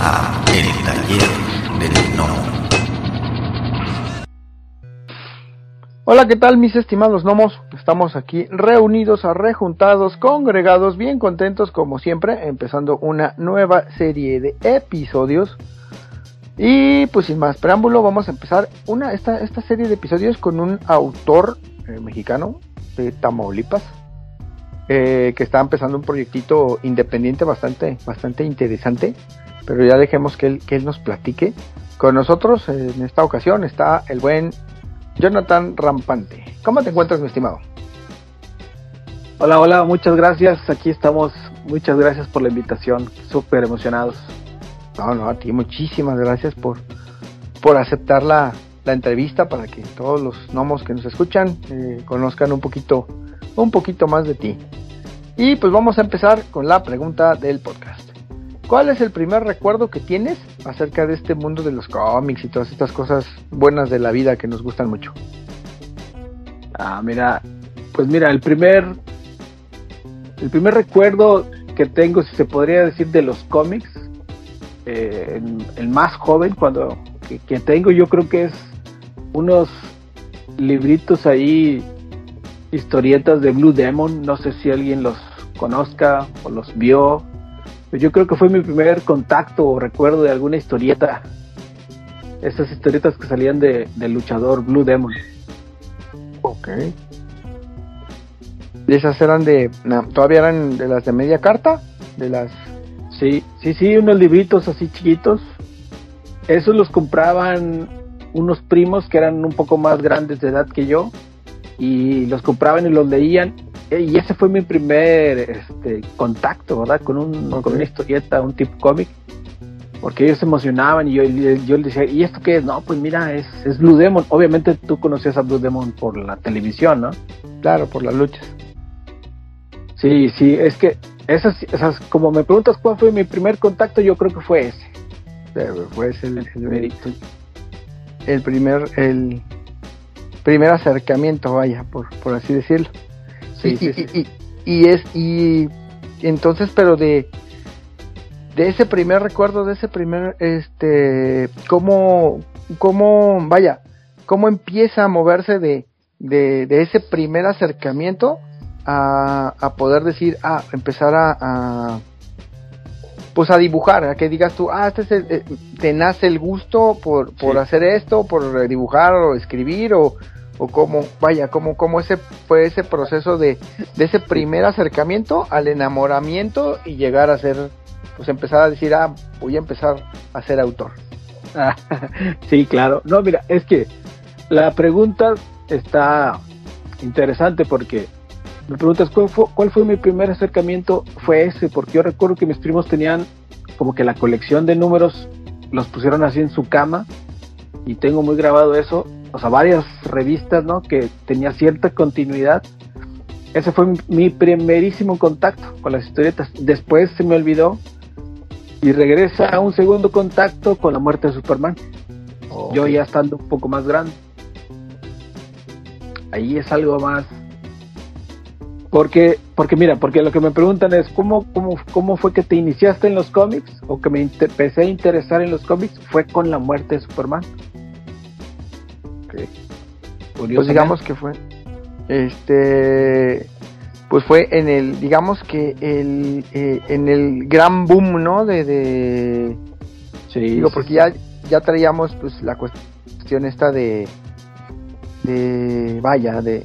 a El Taller. Hola, ¿qué tal mis estimados gnomos? Estamos aquí reunidos, rejuntados, congregados, bien contentos como siempre, empezando una nueva serie de episodios. Y pues sin más preámbulo, vamos a empezar una, esta, esta serie de episodios con un autor eh, mexicano de Tamaulipas, eh, que está empezando un proyectito independiente bastante, bastante interesante, pero ya dejemos que él, que él nos platique. Con nosotros en esta ocasión está el buen Jonathan Rampante. ¿Cómo te encuentras, mi estimado? Hola, hola, muchas gracias. Aquí estamos. Muchas gracias por la invitación. Súper emocionados. No, no, a ti muchísimas gracias por, por aceptar la, la entrevista para que todos los gnomos que nos escuchan eh, conozcan un poquito, un poquito más de ti. Y pues vamos a empezar con la pregunta del podcast. ¿Cuál es el primer recuerdo que tienes acerca de este mundo de los cómics y todas estas cosas buenas de la vida que nos gustan mucho? Ah, mira, pues mira, el primer, el primer recuerdo que tengo, si se podría decir, de los cómics, eh, el, más joven cuando que, tengo, yo creo que es unos libritos ahí, historietas de Blue Demon, no sé si alguien los conozca o los vio. Yo creo que fue mi primer contacto o recuerdo de alguna historieta. Esas historietas que salían de, del luchador Blue Demon. Ok. ¿Y esas eran de. No, todavía eran de las de media carta? De las. Sí, sí, sí, unos libritos así chiquitos. Esos los compraban unos primos que eran un poco más grandes de edad que yo. Y los compraban y los leían y ese fue mi primer este, contacto, ¿verdad? Con, un, okay. con una historieta, un tipo cómic. Porque ellos se emocionaban y yo, yo les decía, ¿y esto qué es? No, pues mira, es, es Blue Demon. Obviamente tú conocías a Blue Demon por la televisión, ¿no? Claro, por las luchas. Sí, sí, es que esas, esas, como me preguntas cuál fue mi primer contacto, yo creo que fue ese. Fue ese el, el, el primer, el primer acercamiento, vaya, por, por así decirlo. Sí, y, sí, sí. Y, y, y, es y entonces pero de de ese primer recuerdo de ese primer este cómo cómo vaya cómo empieza a moverse de de, de ese primer acercamiento a, a, poder decir ah empezar a, a pues a dibujar, a que digas tú, ah, este es el, eh, te nace el gusto por, por hacer esto, por dibujar o escribir o, o cómo, vaya, cómo, cómo ese fue ese proceso de, ese primer acercamiento al enamoramiento y llegar a ser, pues empezar a decir, ah, voy a empezar a ser autor. sí, claro. No, mira, es que la pregunta está interesante porque me preguntas cuál fue, cuál fue mi primer acercamiento, fue ese, porque yo recuerdo que mis primos tenían como que la colección de números, los pusieron así en su cama y tengo muy grabado eso o sea, varias revistas, ¿no? Que tenía cierta continuidad. Ese fue mi primerísimo contacto con las historietas. Después se me olvidó y regresa a un segundo contacto con la muerte de Superman. Yo ya estando un poco más grande. Ahí es algo más. Porque, porque mira, porque lo que me preguntan es ¿cómo, cómo, cómo fue que te iniciaste en los cómics o que me empecé a interesar en los cómics fue con la muerte de Superman. Okay. Pues digamos que fue, este, pues fue en el, digamos que el, eh, en el gran boom, ¿no? De, de sí, digo, porque ya, ya traíamos pues la cuestión esta de, de, vaya, de,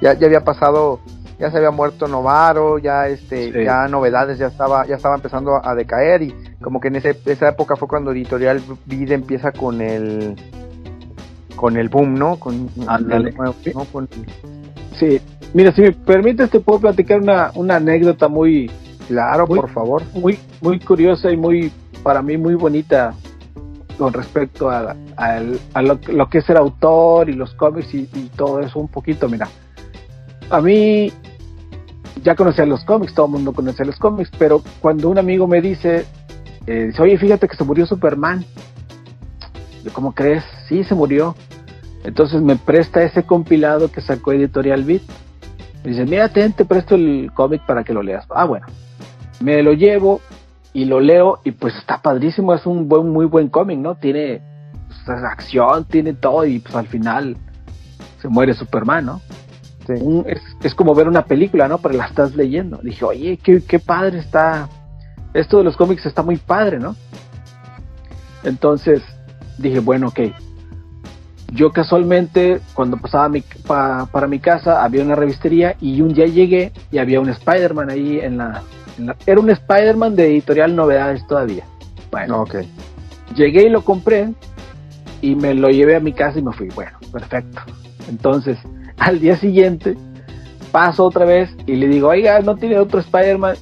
ya, ya había pasado, ya se había muerto Novaro, ya este, sí. ya novedades ya estaba, ya estaba empezando a, decaer y como que en ese, esa época fue cuando Editorial Vida empieza con el con el boom, ¿no? Con, Ándale. ¿no? Con... Sí, mira, si me permites te puedo platicar una, una anécdota muy... Claro, muy, por favor. Muy, muy curiosa y muy, para mí, muy bonita con respecto a, a, a lo, lo, que es el autor y los cómics y, y, todo eso un poquito, mira. A mí ya conocía los cómics, todo el mundo conocía los cómics, pero cuando un amigo me dice, eh, dice, oye, fíjate que se murió Superman. ¿cómo crees? Sí, se murió. Entonces me presta ese compilado que sacó Editorial Beat. Me dice, mira, ten, te presto el cómic para que lo leas. Ah, bueno. Me lo llevo y lo leo y pues está padrísimo, es un buen, muy buen cómic, ¿no? Tiene pues, acción, tiene todo y pues al final se muere Superman, ¿no? Es, como ver una película, ¿no? Pero la estás leyendo. Dije, oye, qué, qué padre está. Esto de los cómics está muy padre, ¿no? Entonces dije, bueno, ok. Yo casualmente, cuando pasaba mi, para mi casa, había una revistería y un día llegué y había un Spider-Man ahí en la, Era un Spider-Man de editorial Novedades todavía. Bueno, ok. Llegué y lo compré y me lo llevé a mi casa y me fui. Bueno, perfecto. Entonces, al día siguiente, paso otra vez y le digo, oiga, ¿no tiene otro Spider-Man?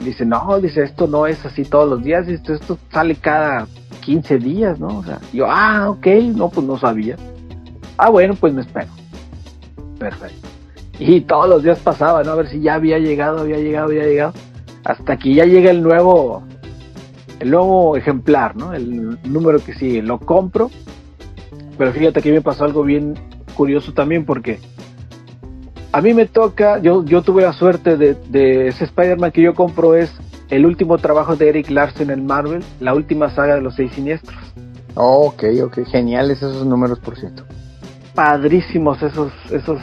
Dice, no, dice, esto no es así todos los días, esto, esto sale cada 15 días, ¿no? O sea, yo, ah, ok, no, pues no sabía. Ah, bueno, pues me espero. Perfecto. Y todos los días pasaba, ¿no? A ver si ya había llegado, había llegado, había llegado. Hasta que ya llega el nuevo, el nuevo ejemplar, ¿no? El número que sigue. Lo compro. Pero fíjate que me pasó algo bien curioso también porque a mí me toca, yo, yo tuve la suerte de, de ese Spider-Man que yo compro es el último trabajo de Eric Larsen en Marvel, la última saga de los seis siniestros. Oh, ok, ok, geniales esos números, por cierto. Padrísimos esos, esos,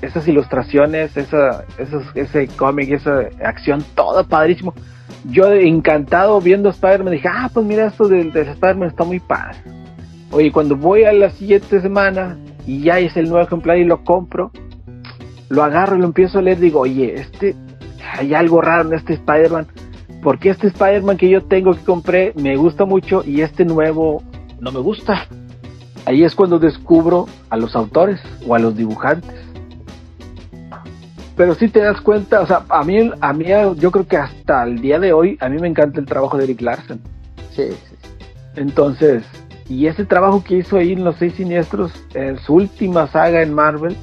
esas ilustraciones, esa, esos, ese cómic, esa acción, todo padrísimo. Yo encantado viendo Spider-Man dije, ah, pues mira, esto del, del Spider-Man está muy padre. Oye, cuando voy a la siguiente semana y ya es el nuevo ejemplar y lo compro, lo agarro y lo empiezo a leer, digo, oye, este, hay algo raro en este Spider-Man, porque este Spider-Man que yo tengo que compré me gusta mucho y este nuevo no me gusta. Ahí es cuando descubro a los autores o a los dibujantes. Pero si te das cuenta, o sea, a mí, a mí, yo creo que hasta el día de hoy, a mí me encanta el trabajo de Eric Larsen. Sí, sí. Entonces, y ese trabajo que hizo ahí en Los Seis Siniestros, en su última saga en Marvel,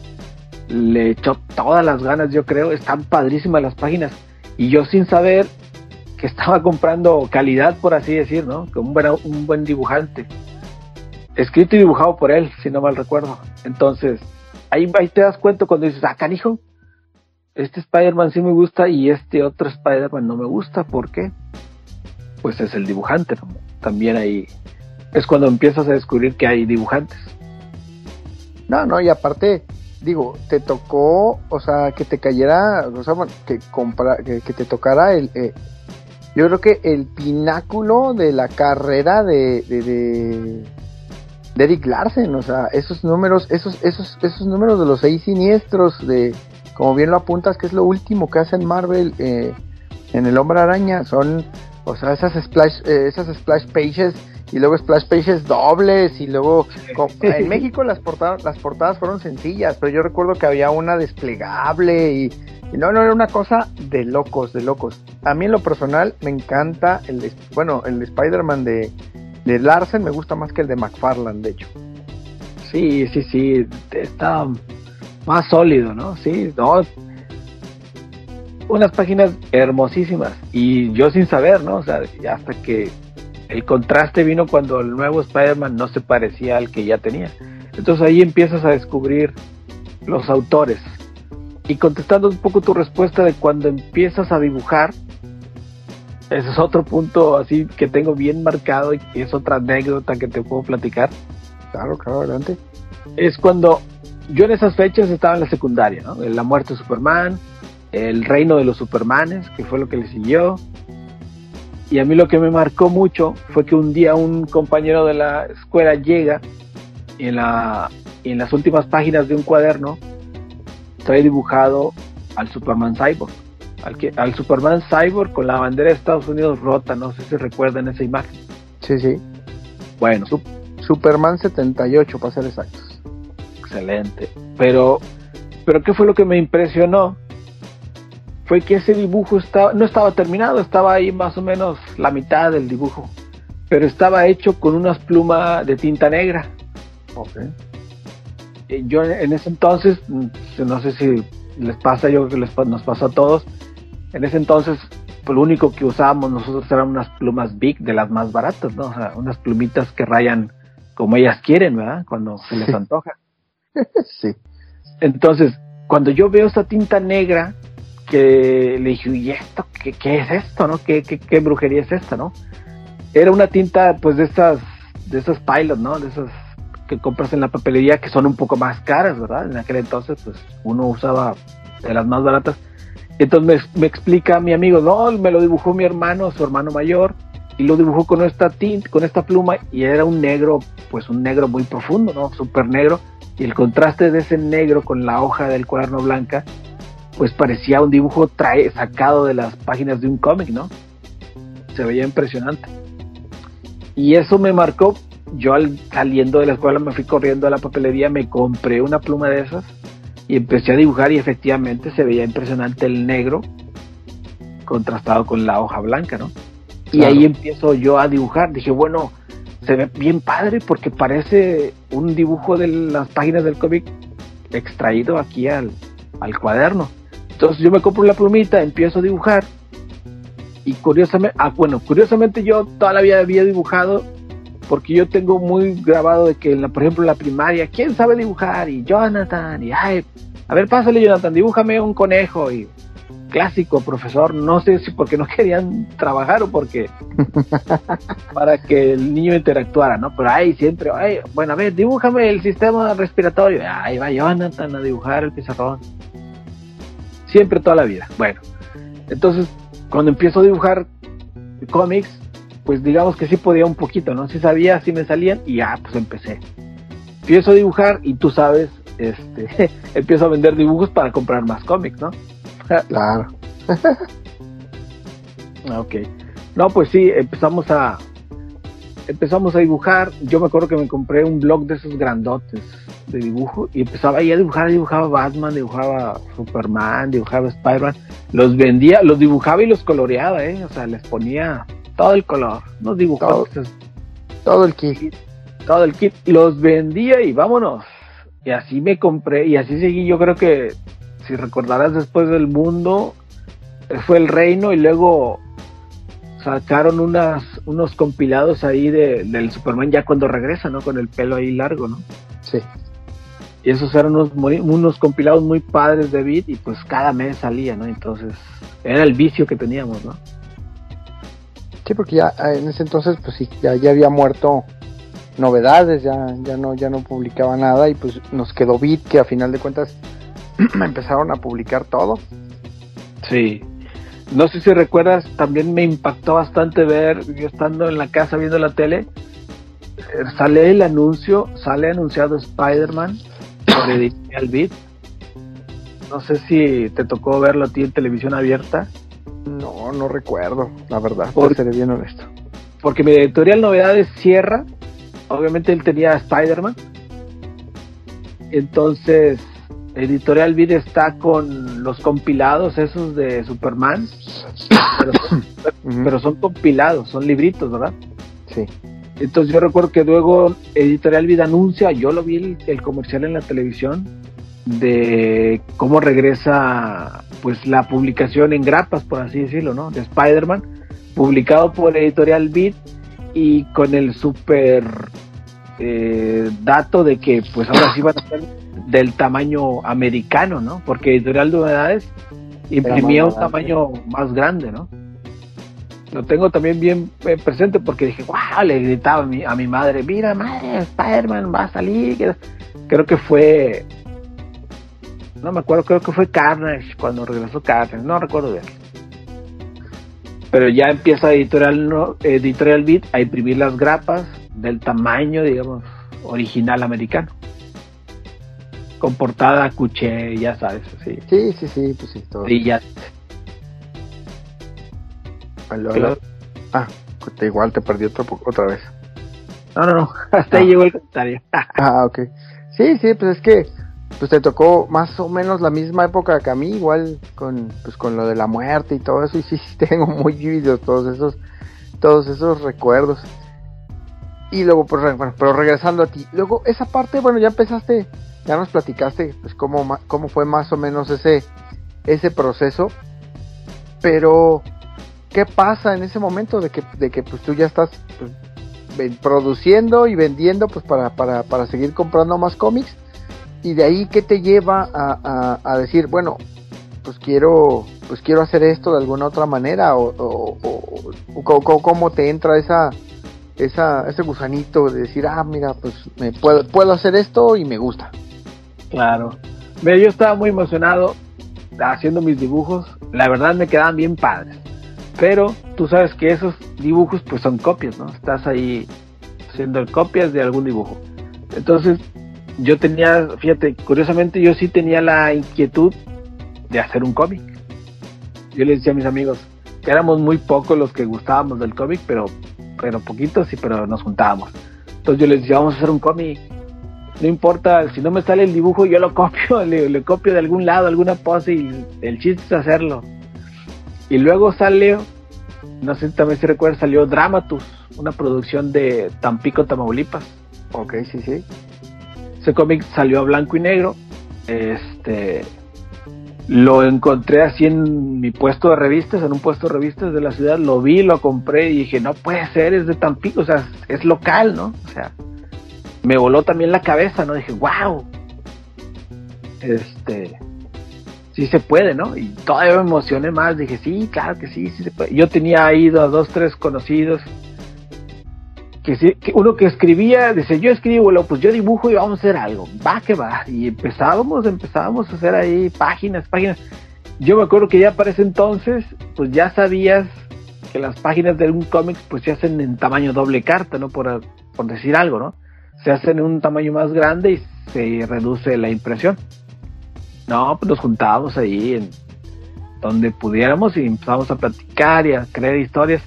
le echó todas las ganas, yo creo. Están padrísimas las páginas. Y yo sin saber que estaba comprando calidad, por así decir, ¿no? Como un buen, un buen dibujante. Escrito y dibujado por él, si no mal recuerdo. Entonces, ahí, ahí te das cuenta cuando dices, ah, canijo, este Spider-Man sí me gusta y este otro Spider-Man no me gusta. ¿Por qué? Pues es el dibujante. También ahí es cuando empiezas a descubrir que hay dibujantes. No, no, y aparte, digo, te tocó, o sea, que te cayera, o sea, que, compra, que, te tocara el... Eh, yo creo que el pináculo de la carrera de, de, de, Eric Larsen, o sea, esos números, esos, esos, esos números de los seis siniestros, de, como bien lo apuntas, que es lo último que hace en Marvel eh, en el Hombre Araña, son, o sea, esas splash, eh, esas splash pages y luego splash pages dobles y luego en México las portadas las portadas fueron sencillas pero yo recuerdo que había una desplegable y, no no era una cosa de locos de locos. A mí en lo personal me encanta el bueno el Spider-Man de, de Larsen me gusta más que el de McFarlane de hecho. Sí sí sí está más sólido no sí no. Unas páginas hermosísimas y yo sin saber no o sea hasta que el contraste vino cuando el nuevo Spider-Man no se parecía al que ya tenía. Entonces ahí empiezas a descubrir los autores. Y contestando un poco tu respuesta de cuando empiezas a dibujar, ese es otro punto así que tengo bien marcado y es otra anécdota que te puedo platicar. Claro, claro, adelante. Es cuando yo en esas fechas estaba en la secundaria, ¿no? La muerte de Superman, el reino de los Supermanes, que fue lo que le siguió, y a mí lo que me marcó mucho fue que un día un compañero de la escuela llega y en, la, en las últimas páginas de un cuaderno trae dibujado al Superman Cyborg. Al, que, al Superman Cyborg con la bandera de Estados Unidos rota, no sé si recuerdan esa imagen. Sí, sí. Bueno. Superman 78, para ser exactos. Excelente. Pero, pero ¿qué fue lo que me impresionó? Fue que ese dibujo estaba, no estaba terminado, estaba ahí más o menos la mitad del dibujo, pero estaba hecho con unas plumas de tinta negra. Okay. Yo en ese entonces, mm, no sé si les pasa, yo creo que nos pasó a todos, en ese entonces pues, lo único que usábamos nosotros eran unas plumas Big de las más baratas, ¿no? O sea, unas plumitas que rayan como ellas quieren, ¿verdad? Cuando se les antoja. sí. Entonces, cuando yo veo esa tinta negra, que le dije, ¿y esto qué, qué es esto, no? ¿Qué, ¿Qué, qué, brujería es esta, no? Era una tinta, pues, de estas, de esas pilot, ¿no? De esas que compras en la papelería que son un poco más caras, ¿verdad? En aquel entonces, pues, uno usaba de las más baratas. Entonces me, me explica mi amigo, no, me lo dibujó mi hermano, su hermano mayor, y lo dibujó con esta tinta, con esta pluma, y era un negro, pues un negro muy profundo, ¿no? Súper negro, y el contraste de ese negro con la hoja del cuaderno blanca, pues parecía un dibujo trae, sacado de las páginas de un cómic, ¿no? Se veía impresionante. Y eso me marcó. Yo al, saliendo de la escuela me fui corriendo a la papelería, me compré una pluma de esas y empecé a dibujar y efectivamente se veía impresionante el negro contrastado con la hoja blanca, ¿no? Y ahí empiezo yo a dibujar. Dije, bueno, se ve bien padre porque parece un dibujo de las páginas del cómic extraído aquí al, al cuaderno. Entonces yo me compro la plumita, empiezo a dibujar y curiosamente, ah, bueno, curiosamente yo toda la vida había dibujado porque yo tengo muy grabado de que, por ejemplo, en la primaria, ¿quién sabe dibujar? Y Jonathan, y ay, a ver, pásale Jonathan, dibújame un conejo y clásico, profesor, no sé si porque no querían trabajar o porque para que el niño interactuara, ¿no? Pero ahí siempre, ay, bueno, a ver, dibújame el sistema respiratorio. Ahí va Jonathan a dibujar el pizarrón. Siempre toda la vida. Bueno, entonces cuando empiezo a dibujar cómics, pues digamos que sí podía un poquito, ¿no? Sí sabía, sí me salían y ya, pues empecé. Empiezo a dibujar y tú sabes, este, empiezo a vender dibujos para comprar más cómics, ¿no? Claro. ok. No, pues sí, empezamos a empezamos a dibujar. Yo me acuerdo que me compré un blog de esos grandotes de dibujo y empezaba ahí a dibujar, dibujaba Batman, dibujaba Superman, dibujaba Spider-Man. Los vendía, los dibujaba y los coloreaba, ¿eh? O sea, les ponía todo el color, los dibujaba. Todo, todo el kit. Todo el kit. Los vendía y vámonos. Y así me compré y así seguí. Yo creo que si recordarás después del mundo, fue el reino y luego sacaron unas, unos compilados ahí de, del Superman ya cuando regresa, ¿no? Con el pelo ahí largo, ¿no? Sí. Y esos eran unos, unos compilados muy padres de Beat y pues cada mes salía, ¿no? Entonces era el vicio que teníamos, ¿no? Sí, porque ya ah, en ese entonces pues sí, ya, ya había muerto novedades, ya, ya no, ya no publicaba nada y pues nos quedó Beat que a final de cuentas empezaron a publicar todo. Sí. No sé si recuerdas, también me impactó bastante ver, yo estando en la casa viendo la tele, eh, sale el anuncio, sale anunciado Spider-Man por Editorial Beat. No sé si te tocó verlo a ti en televisión abierta. No, no recuerdo, la verdad, por ser bien honesto. Porque mi editorial Novedades cierra, obviamente él tenía Spider-Man. Entonces Editorial Vid está con los compilados esos de Superman, pero son, pero son compilados, son libritos, ¿verdad? Sí. Entonces yo recuerdo que luego Editorial Vid anuncia, yo lo vi el, el, comercial en la televisión, de cómo regresa pues la publicación en grapas, por así decirlo, ¿no? De Spider-Man, publicado por Editorial Vid y con el super eh, dato de que pues ahora sí van a ser del tamaño americano, ¿no? Porque Editorial de Novedades imprimía un tamaño más grande, ¿no? Lo tengo también bien eh, presente porque dije, wow, le gritaba a mi, a mi madre, mira madre, Spider-Man va a salir. Creo que fue, no me acuerdo, creo que fue Carnage cuando regresó Carnage, no recuerdo bien. Pero ya empieza Editorial, ¿no? Editorial Beat a imprimir las grapas del tamaño, digamos, original americano con portada cuché, ya sabes, sí. Sí, sí, sí, pues sí, todo. Y ya. Ah, igual te perdí otro, otra vez. No, no, no, hasta ahí ah. llegó el comentario. ah, ok. Sí, sí, pues es que pues te tocó más o menos la misma época que a mí, igual con pues con lo de la muerte y todo eso, y sí, sí tengo muy vividos todos esos todos esos recuerdos. Y luego, pues, bueno, pero regresando a ti, luego esa parte, bueno, ya empezaste ya nos platicaste pues cómo, cómo fue más o menos ese, ese proceso, pero ¿qué pasa en ese momento de que, de que pues tú ya estás pues, produciendo y vendiendo pues para, para, para seguir comprando más cómics? Y de ahí, ¿qué te lleva a, a, decir, bueno, pues quiero, pues quiero hacer esto de alguna otra manera o, o, cómo te entra esa, esa, ese gusanito de decir, ah, mira, pues me puedo, puedo hacer esto y me gusta. Claro. Mira, yo estaba muy emocionado haciendo mis dibujos. La verdad me quedaban bien padres. Pero tú sabes que esos dibujos pues son copias, ¿no? Estás ahí haciendo copias de algún dibujo. Entonces yo tenía, fíjate, curiosamente yo sí tenía la inquietud de hacer un cómic. Yo les decía a mis amigos que éramos muy pocos los que gustábamos del cómic, pero, pero poquitos, sí, pero nos juntábamos. Entonces yo les decía, vamos a hacer un cómic. No importa, si no me sale el dibujo, yo lo copio, le, copio de algún lado, alguna pose y el chiste es hacerlo. Y luego salió, no sé si también se recuerda, salió Dramatus, una producción de Tampico, Tamaulipas. Ok, sí, sí. Ese cómic salió a blanco y negro. Este, lo encontré así en mi puesto de revistas, en un puesto de revistas de la ciudad, lo vi, lo compré y dije, no puede ser, es de Tampico, o sea, es local, ¿no? O sea, me voló también la cabeza, ¿no? Dije, wow. Este, sí se puede, ¿no? Y todavía me emocioné más, dije, sí, claro que sí, sí se puede. Yo tenía ido a dos, tres conocidos que, uno que escribía, dice, yo escribo, pues yo dibujo y vamos a hacer algo, va que va, y empezábamos, empezábamos a hacer ahí páginas, páginas. Yo me acuerdo que ya para ese entonces, pues ya sabías que las páginas de un cómic pues se hacen en tamaño doble carta, ¿no? Por, por decir algo, ¿no? Se hacen en un tamaño más grande y se reduce la impresión. No, pues nos juntábamos ahí en donde pudiéramos y empezamos a platicar y a crear historias.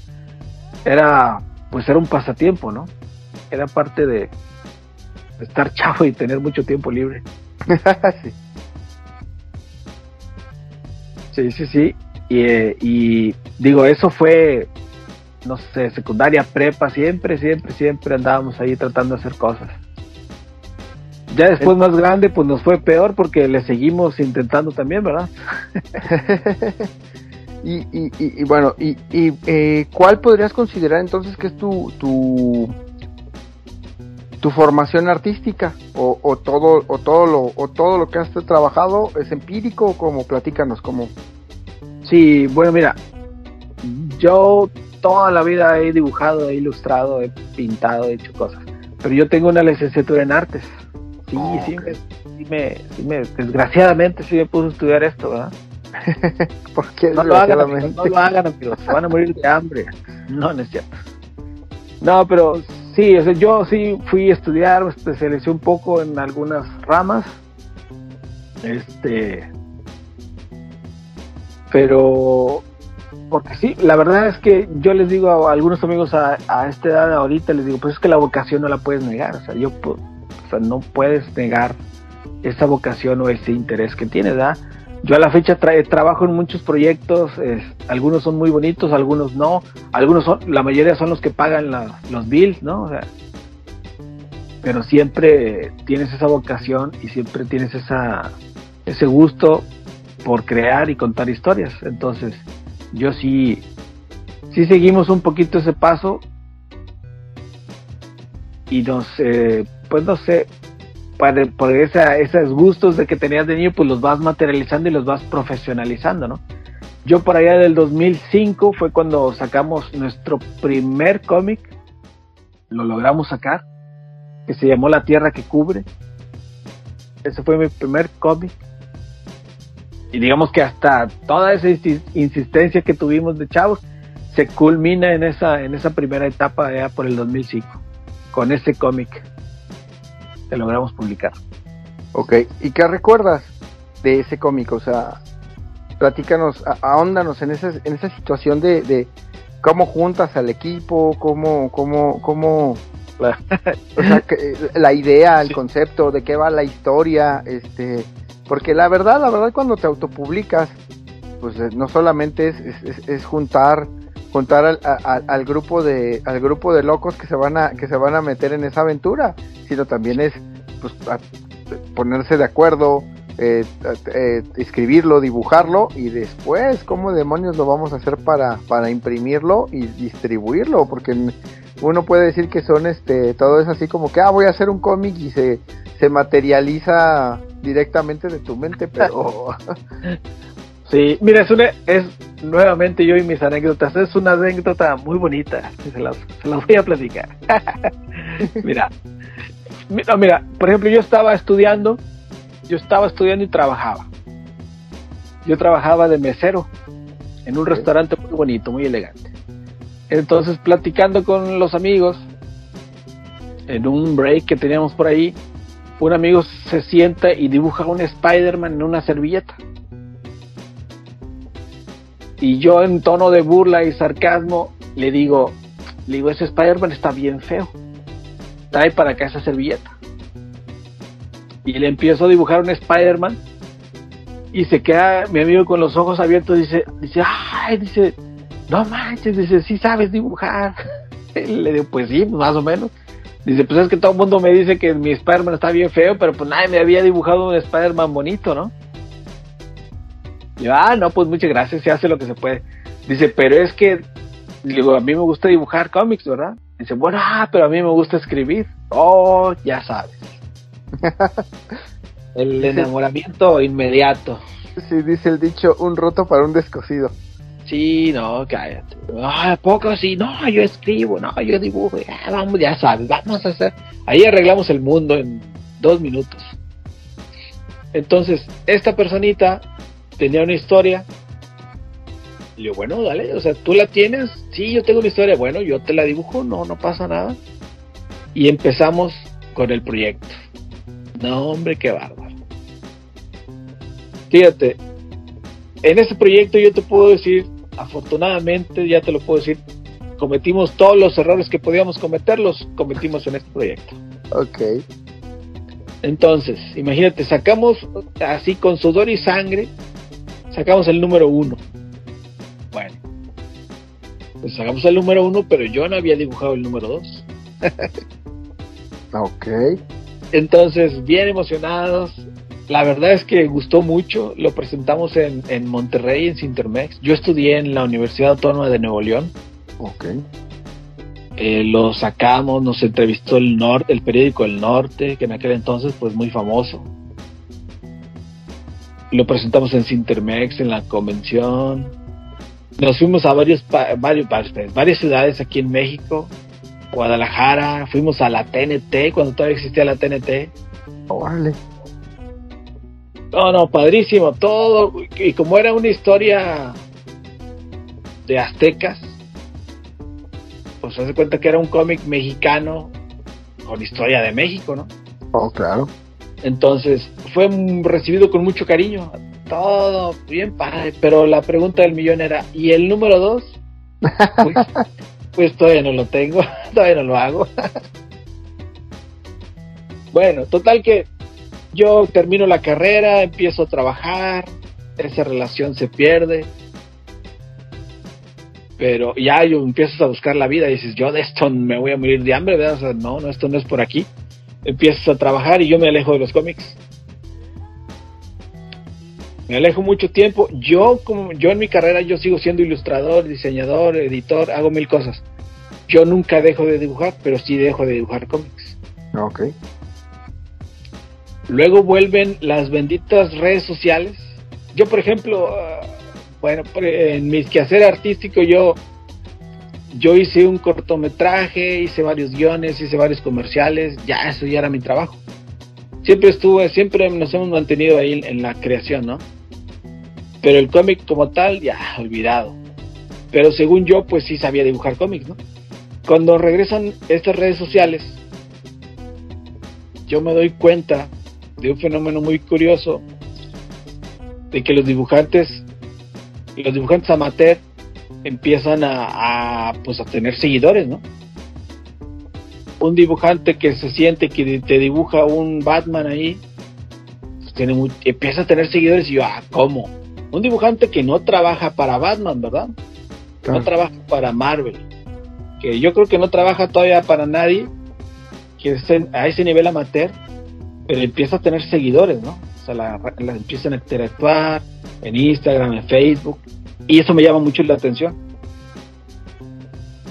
Era pues era un pasatiempo, ¿no? Era parte de estar chavo y tener mucho tiempo libre. sí. sí, sí, Y, eh, y digo, eso fue, no sé, secundaria, prepa, siempre, siempre, siempre andábamos ahí tratando de hacer cosas. Ya después más grande, pues nos fue peor porque le seguimos intentando también, ¿verdad? Y, y, y, bueno, y, y eh, ¿cuál podrías considerar entonces que es tu, tu, tu formación artística? O, o, todo, o, todo lo, ¿O todo lo que has trabajado es empírico o como? Platícanos, como... Sí, bueno, mira, yo toda la vida he dibujado, he ilustrado, he pintado, he hecho cosas. Pero yo tengo una licenciatura en artes. Sí, sí, me, sí, me, sí me, desgraciadamente sí me puse a estudiar esto, ¿verdad? Porque no lo hagan, amigos, no lo hagan, amigos, se van a morir de hambre. No, no es cierto. No, pero sí, yo sí fui a estudiar, me especialicé un poco en algunas ramas. Este. Pero. Porque sí, la verdad es que yo les digo a, algunos amigos a, a, esta edad ahorita, les digo, pues es que la vocación no la puedes negar. O sea, yo, o sea, no puedes negar esa vocación o ese interés que tienes, ¿verdad? Yo a la fecha trabajo en muchos proyectos, algunos son muy bonitos, algunos no, algunos son, la mayoría son los que pagan los bills, ¿no? O sea, pero siempre tienes esa vocación y siempre tienes esa, ese gusto por crear y contar historias. Entonces, yo sí, sí seguimos un poquito ese paso y nos, eh, pues no sé, por esa, esos gustos de que tenías de niño, pues los vas materializando y los vas profesionalizando, ¿no? Yo por allá del 2005 fue cuando sacamos nuestro primer cómic, lo logramos sacar, que se llamó La Tierra que Cubre. Ese fue mi primer cómic. Y digamos que hasta toda esa insistencia que tuvimos de chavos se culmina en esa, en esa primera etapa allá por el 2005, con ese cómic te logramos publicar. Ok, ¿y qué recuerdas de ese cómic? O sea, platícanos, ahóndanos en esa, en esa situación de, de cómo juntas al equipo, cómo, cómo, cómo, o sea, la idea, el concepto, de qué va la historia, este, porque la verdad, la verdad cuando te autopublicas, pues eh, no solamente es, juntar juntar al, al, grupo de al grupo de locos que se van a que se van a meter en esa aventura sino también es pues, ponerse de acuerdo eh, eh, escribirlo dibujarlo y después cómo demonios lo vamos a hacer para para imprimirlo y distribuirlo porque uno puede decir que son este todo es así como que ah voy a hacer un cómic y se se materializa directamente de tu mente pero Sí, mira, es, una, es nuevamente yo y mis anécdotas. Es una anécdota muy bonita. Se las, se las voy a platicar. mira, mira, mira, por ejemplo, yo estaba estudiando, yo estaba estudiando y trabajaba. Yo trabajaba de mesero en un restaurante muy bonito, muy elegante. Entonces, platicando con los amigos, en un break que teníamos por ahí, un amigo se sienta y dibuja un Spider-Man en una servilleta. Y yo en tono de burla y sarcasmo le digo, le digo, ese Spider-Man está bien feo. Trae para acá esa servilleta. Y le empiezo a dibujar un Spider-Man y se queda mi amigo con los ojos abiertos dice, dice, ay, dice, no manches, dice, sí sabes dibujar. le digo, pues sí, más o menos. Dice, pues es que todo el mundo me dice que mi Spider-Man está bien feo, pero pues nadie me había dibujado un Spider-Man bonito, ¿no? Y yo, ah, no, pues muchas gracias, se hace lo que se puede. Dice, pero es que, digo, a mí me gusta dibujar cómics, ¿verdad? Dice, bueno, ah, pero a mí me gusta escribir. Oh, ya sabes. el enamoramiento inmediato. Sí, dice el dicho, un roto para un descosido. Sí, no, cállate. Ah, poco sí? No, yo escribo, no, yo dibujo. Ya, vamos, ya sabes, vamos a hacer. Ahí arreglamos el mundo en dos minutos. Entonces, esta personita tenía una historia. Y yo, bueno, dale, o sea, tú la tienes. Sí, yo tengo una historia. Bueno, yo te la dibujo, no, no pasa nada. Y empezamos con el proyecto. No, hombre, qué bárbaro. Fíjate, en ese proyecto yo te puedo decir afortunadamente, ya te lo puedo decir, cometimos todos los errores que podíamos cometer, los cometimos en este proyecto. Ok. Entonces, imagínate, sacamos así con sudor y sangre, sacamos el número uno. Bueno, pues sacamos el número uno, pero yo no había dibujado el número dos. ok. Entonces, bien emocionados, la verdad es que gustó mucho, lo presentamos en, en Monterrey, en Sintermex. Yo estudié en la Universidad Autónoma de Nuevo León. Ok. Eh, lo sacamos, nos entrevistó el norte, el periódico El Norte, que en aquel entonces pues muy famoso. Lo presentamos en Sintermex, en la convención. Nos fuimos a varios, varios, varias ciudades aquí en México, Guadalajara, fuimos a la TNT, cuando todavía existía la TNT. Órale. No, no, padrísimo, todo. Y como era una historia de aztecas, pues se hace cuenta que era un cómic mexicano con historia de México, ¿no? Oh, claro. Entonces fue recibido con mucho cariño, todo bien padre, pero la pregunta del millón era, ¿y el número dos? pues, pues todavía no lo tengo, todavía no lo hago. bueno, total que yo termino la carrera, empiezo a trabajar, esa relación se pierde, pero ya yo empiezas a buscar la vida y dices, yo de esto me voy a morir de hambre, ¿verdad? O sea, no, no, esto no es por aquí. Empiezas a trabajar y yo me alejo de los cómics. Me alejo mucho tiempo. Yo, como yo en mi carrera, yo sigo siendo ilustrador, diseñador, editor, hago mil cosas. Yo nunca dejo de dibujar, pero sí dejo de dibujar cómics. Ok. Luego vuelven las benditas redes sociales. Yo, por ejemplo, uh, bueno, en mis quehacer artístico yo, yo hice un cortometraje, hice varios guiones, hice varios comerciales, ya eso ya era mi trabajo. Siempre estuve, siempre nos hemos mantenido ahí en la creación, ¿no? Pero el cómic como tal, ya, olvidado. Pero según yo, pues sí sabía dibujar cómics, ¿no? Cuando regresan estas redes sociales, yo me doy cuenta de un fenómeno muy curioso de que los dibujantes, los dibujantes amateur empiezan a, pues a tener seguidores, ¿no? Un dibujante que se siente que te dibuja un Batman ahí, pues tiene empieza a tener seguidores y yo, ah, ¿cómo? Un dibujante que no trabaja para Batman, ¿verdad? No trabaja para Marvel. Que yo creo que no trabaja todavía para nadie que esté a ese nivel amateur pero empieza a tener seguidores, ¿no? O sea, la, empiezan a interactuar en Instagram, en Facebook, y eso me llama mucho la atención.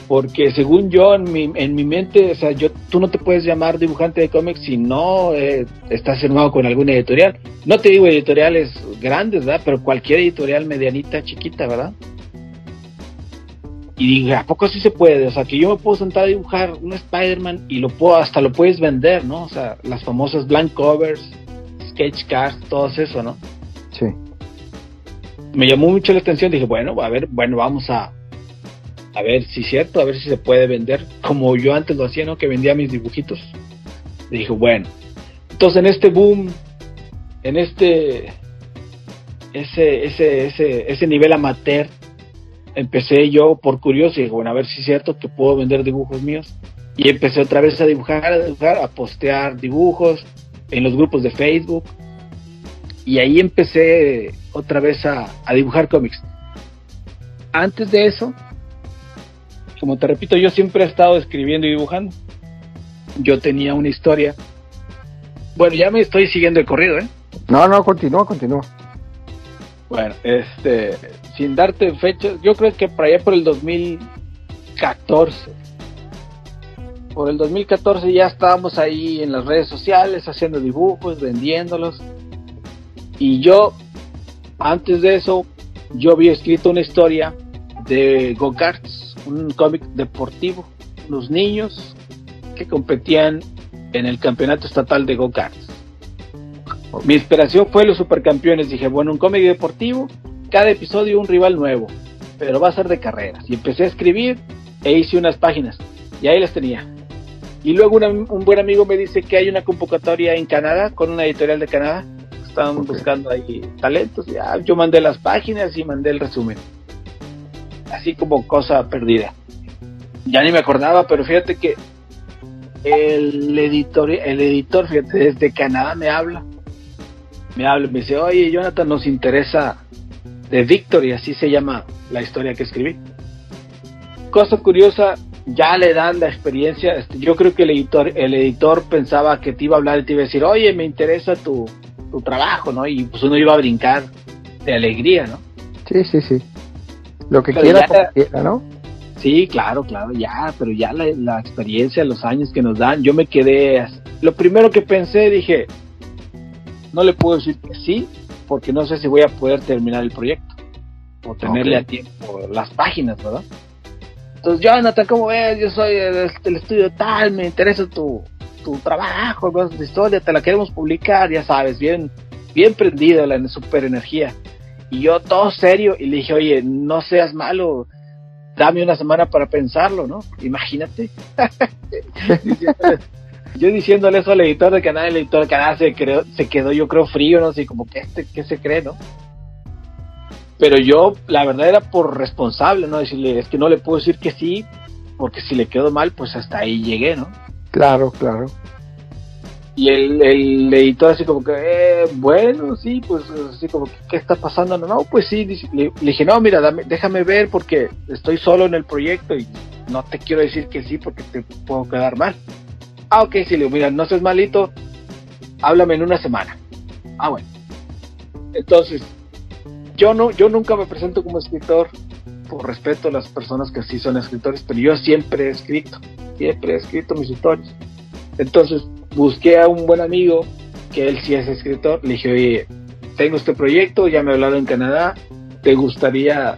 Porque según yo, en mi, en mi mente, o sea, yo, tú no te puedes llamar dibujante de cómics si no eh, estás firmado con alguna editorial. No te digo editoriales grandes, ¿verdad? Pero cualquier editorial medianita, chiquita, ¿verdad? Y dije, ¿a poco sí se puede? O sea, que yo me puedo sentar a dibujar un Spider-Man y lo puedo, hasta lo puedes vender, ¿no? O sea, las famosas blank covers, sketch cards, todo eso, ¿no? Sí. Me llamó mucho la atención, dije, bueno, a ver, bueno, vamos a, a ver si es cierto, a ver si se puede vender, como yo antes lo hacía, ¿no? Que vendía mis dibujitos. dije, bueno, entonces en este boom, en este, ese, ese, ese, ese nivel amateur, empecé yo por curioso y bueno, a ver si es cierto que puedo vender dibujos míos. Y empecé otra vez a dibujar, a dibujar, a postear dibujos en los grupos de Facebook. Y ahí empecé otra vez a, a dibujar cómics. Antes de eso, como te repito, yo siempre he estado escribiendo y dibujando. Yo tenía una historia. Bueno, ya me estoy siguiendo el corrido, ¿eh? No, no, continúa, continúa. Bueno, este, sin darte fechas, yo creo que por allá por el 2014. Por el 2014 ya estábamos ahí en las redes sociales haciendo dibujos, vendiéndolos. Y yo, antes de eso, yo había escrito una historia de go-karts, un cómic deportivo, los niños que competían en el campeonato estatal de go-karts. Mi inspiración fue los supercampeones. Dije, bueno, un cómic deportivo, cada episodio un rival nuevo, pero va a ser de carreras. Y empecé a escribir e hice unas páginas. Y ahí las tenía. Y luego un buen amigo me dice que hay una convocatoria en Canadá con una editorial de Canadá. Estaban buscando ahí talentos. Ya, yo mandé las páginas y mandé el resumen. Así como cosa perdida. Ya ni me acordaba, pero fíjate que el editor, el editor, fíjate, desde Canadá me habla me habla, me dice, oye Jonathan, nos interesa de Victory, así se llama la historia que escribí. Cosa curiosa, ya le dan la experiencia, este, yo creo que el editor, el editor pensaba que te iba a hablar y te iba a decir, oye, me interesa tu, tu trabajo, ¿no? Y pues uno iba a brincar de alegría, ¿no? Sí, sí, sí. Lo que quiera, ¿no? Sí, claro, claro, ya, pero ya la, la, experiencia, los años que nos dan, yo me quedé, lo primero que pensé, dije, no le puedo decir que sí, porque no sé si voy a poder terminar el proyecto o tenerle a tiempo las páginas, ¿verdad? Entonces, Jonathan, ¿cómo ves? Yo soy del, estudio tal, me interesa tu, tu trabajo, tu historia, te la queremos publicar, ya sabes, bien, bien prendido la super energía. Y yo todo serio, y le dije, oye, no seas malo, dame una semana para pensarlo, ¿no? Imagínate. yo diciéndole eso al editor de Canadá, el editor de Canadá se, creó, se quedó, yo creo, frío, no sé, como que este, ¿qué se cree, no? Pero yo, la verdad, era por responsable, ¿no? Decirle, es que no le puedo decir que sí, porque si le quedó mal, pues hasta ahí llegué, ¿no? Claro, claro. Y el, el editor así como que, eh, bueno, sí, pues así como, ¿qué está pasando? No, no pues sí, le, dije, no, mira, déjame ver porque estoy solo en el proyecto y no te quiero decir que sí porque te puedo quedar mal. Ah, ok, sí, le digo, mira, no seas malito, háblame en una semana. Ah, bueno. Entonces, yo no, yo nunca me presento como escritor por respeto a las personas que sí son escritores, pero yo siempre he escrito, siempre he escrito mis historias. Entonces, busqué a un buen amigo, que él sí es escritor, le dije, oye, tengo este proyecto, ya me hablaron en Canadá, ¿te gustaría